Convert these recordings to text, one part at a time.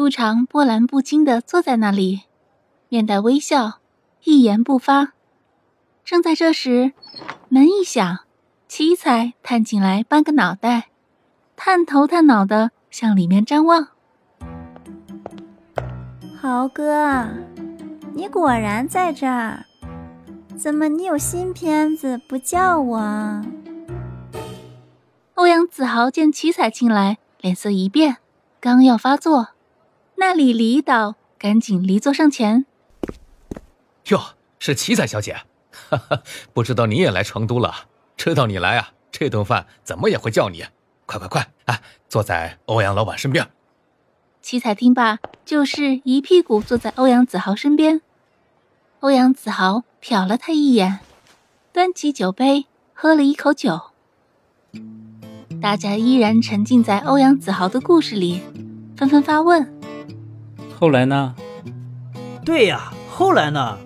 杜长波澜不惊的坐在那里，面带微笑，一言不发。正在这时，门一响，七彩探进来半个脑袋，探头探脑的向里面张望。豪哥，你果然在这儿？怎么你有新片子不叫我？欧阳子豪见七彩进来，脸色一变，刚要发作。那里离岛赶紧离座上前。哟，是七彩小姐，哈哈，不知道你也来成都了。知道你来啊，这顿饭怎么也会叫你。快快快，啊，坐在欧阳老板身边。七彩听罢，就是一屁股坐在欧阳子豪身边。欧阳子豪瞟了他一眼，端起酒杯喝了一口酒。大家依然沉浸在欧阳子豪的故事里，纷纷发问。后来呢？对呀，后来呢？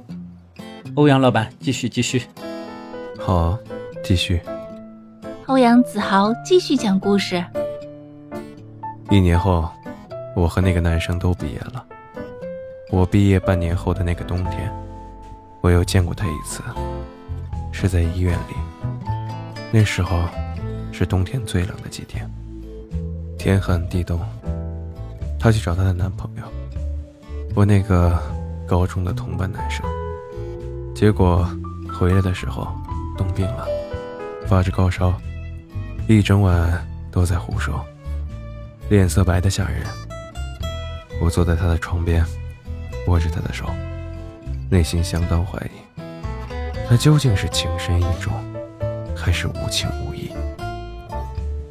欧阳老板，继续继续。好，继续。欧阳子豪继续讲故事。一年后，我和那个男生都毕业了。我毕业半年后的那个冬天，我又见过他一次，是在医院里。那时候是冬天最冷的几天，天寒地冻。她去找她的男朋友。我那个高中的同班男生，结果回来的时候冻病了，发着高烧，一整晚都在胡说，脸色白的吓人。我坐在他的床边，握着他的手，内心相当怀疑，他究竟是情深意重，还是无情无义？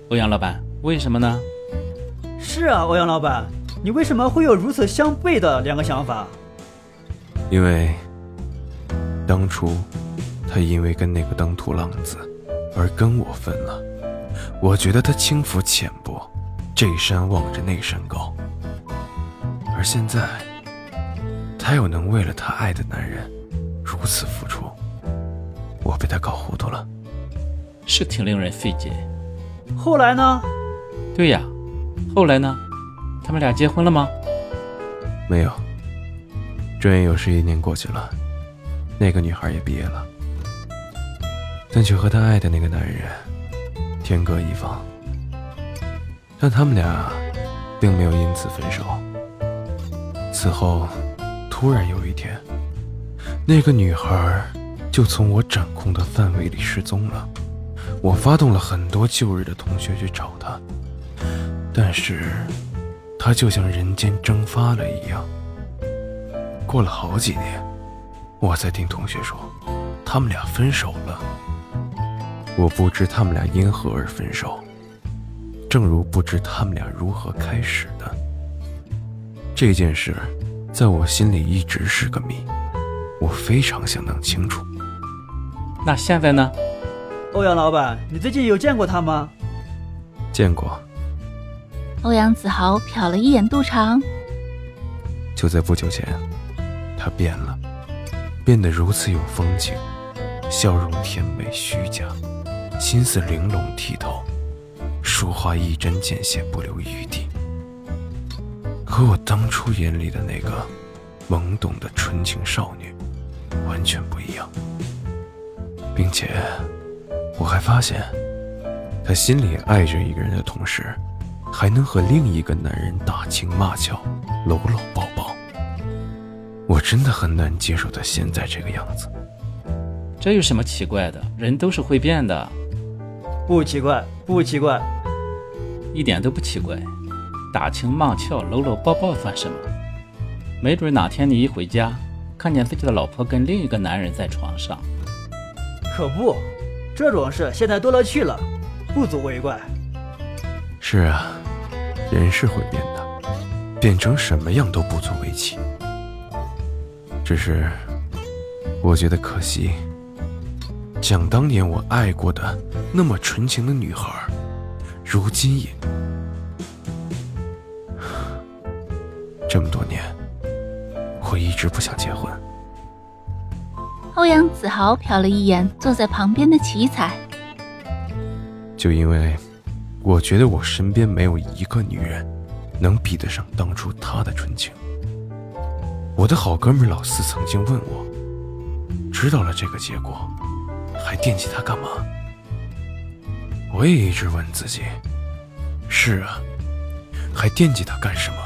欧阳老板，为什么呢？是啊，欧阳老板。你为什么会有如此相悖的两个想法？因为当初他因为跟那个登徒浪子而跟我分了，我觉得他轻浮浅薄，这山望着那山高。而现在他又能为了他爱的男人如此付出，我被他搞糊涂了，是挺令人费解。后来呢？对呀，后来呢？他们俩结婚了吗？没有。转眼又是一年过去了，那个女孩也毕业了，但却和她爱的那个男人天各一方。但他们俩并没有因此分手。此后，突然有一天，那个女孩就从我掌控的范围里失踪了。我发动了很多旧日的同学去找她，但是。他就像人间蒸发了一样。过了好几年，我才听同学说，他们俩分手了。我不知他们俩因何而分手，正如不知他们俩如何开始的。这件事，在我心里一直是个谜，我非常想弄清楚。那现在呢？欧阳老板，你最近有见过他吗？见过。欧阳子豪瞟了一眼杜长，就在不久前，他变了，变得如此有风情，笑容甜美虚假，心思玲珑剔透，说话一针见血不留余地，和我当初眼里的那个懵懂的纯情少女完全不一样，并且我还发现，他心里爱着一个人的同时。还能和另一个男人打情骂俏、搂搂抱抱，我真的很难接受他现在这个样子。这有什么奇怪的？人都是会变的，不奇怪，不奇怪，一点都不奇怪。打情骂俏、搂搂抱抱算什么？没准哪天你一回家，看见自己的老婆跟另一个男人在床上，可不，这种事现在多了去了，不足为怪。是啊。人是会变的，变成什么样都不足为奇。只是我觉得可惜，想当年我爱过的那么纯情的女孩，如今也这么多年，我一直不想结婚。欧阳子豪瞟了一眼坐在旁边的奇才，就因为我觉得我身边没有一个女人能比得上当初她的纯情。我的好哥们老四曾经问我，知道了这个结果，还惦记她干嘛？我也一直问自己，是啊，还惦记她干什么？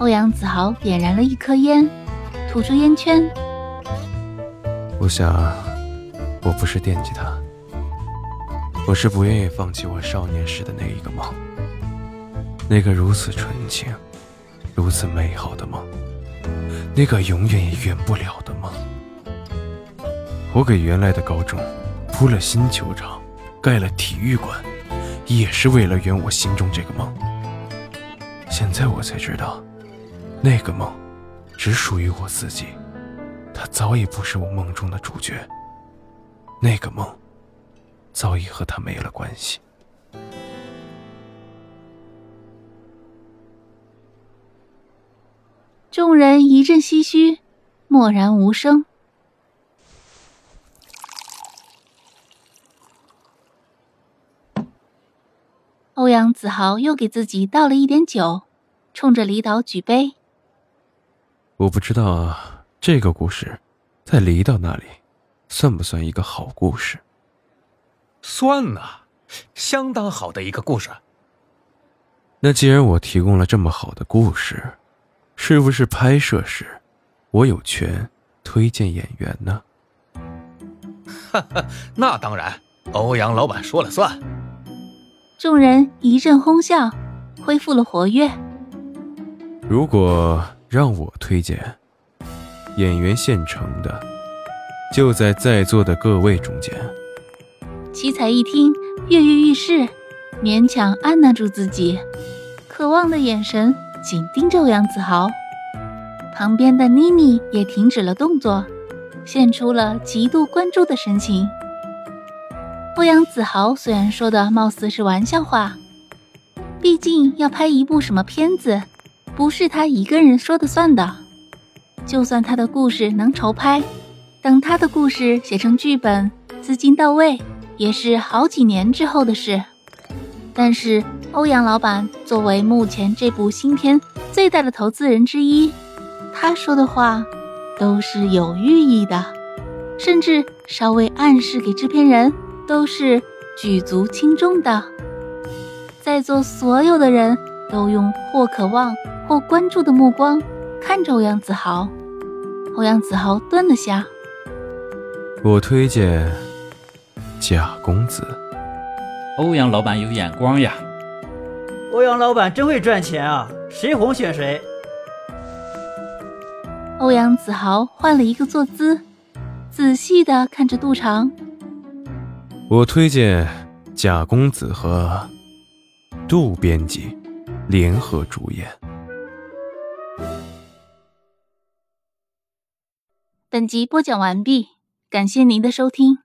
欧阳子豪点燃了一颗烟，吐出烟圈。我想，我不是惦记她，我是不愿意放弃我少年时的那一个梦，那个如此纯情。如此美好的梦，那个永远也圆不了的梦。我给原来的高中铺了新球场，盖了体育馆，也是为了圆我心中这个梦。现在我才知道，那个梦只属于我自己，它早已不是我梦中的主角。那个梦早已和他没了关系。众人一阵唏嘘，默然无声。欧阳子豪又给自己倒了一点酒，冲着李导举杯。我不知道这个故事，在李导那里，算不算一个好故事？算呐，相当好的一个故事。那既然我提供了这么好的故事，是不是拍摄时，我有权推荐演员呢？哈哈，那当然，欧阳老板说了算。众人一阵哄笑，恢复了活跃。如果让我推荐演员，现成的就在在座的各位中间。七彩一听，跃跃欲试，勉强按捺住自己渴望的眼神。紧盯着欧阳子豪，旁边的妮妮也停止了动作，现出了极度关注的神情。欧阳子豪虽然说的貌似是玩笑话，毕竟要拍一部什么片子，不是他一个人说的算的。就算他的故事能筹拍，等他的故事写成剧本，资金到位，也是好几年之后的事。但是。欧阳老板作为目前这部新片最大的投资人之一，他说的话都是有寓意的，甚至稍微暗示给制片人都是举足轻重的。在座所有的人都用或渴望或关注的目光看着欧阳子豪。欧阳子豪顿了下，我推荐贾公子。欧阳老板有眼光呀。欧阳老板真会赚钱啊！谁红选谁。欧阳子豪换了一个坐姿，仔细的看着杜长。我推荐贾公子和杜编辑联合主演。本集播讲完毕，感谢您的收听。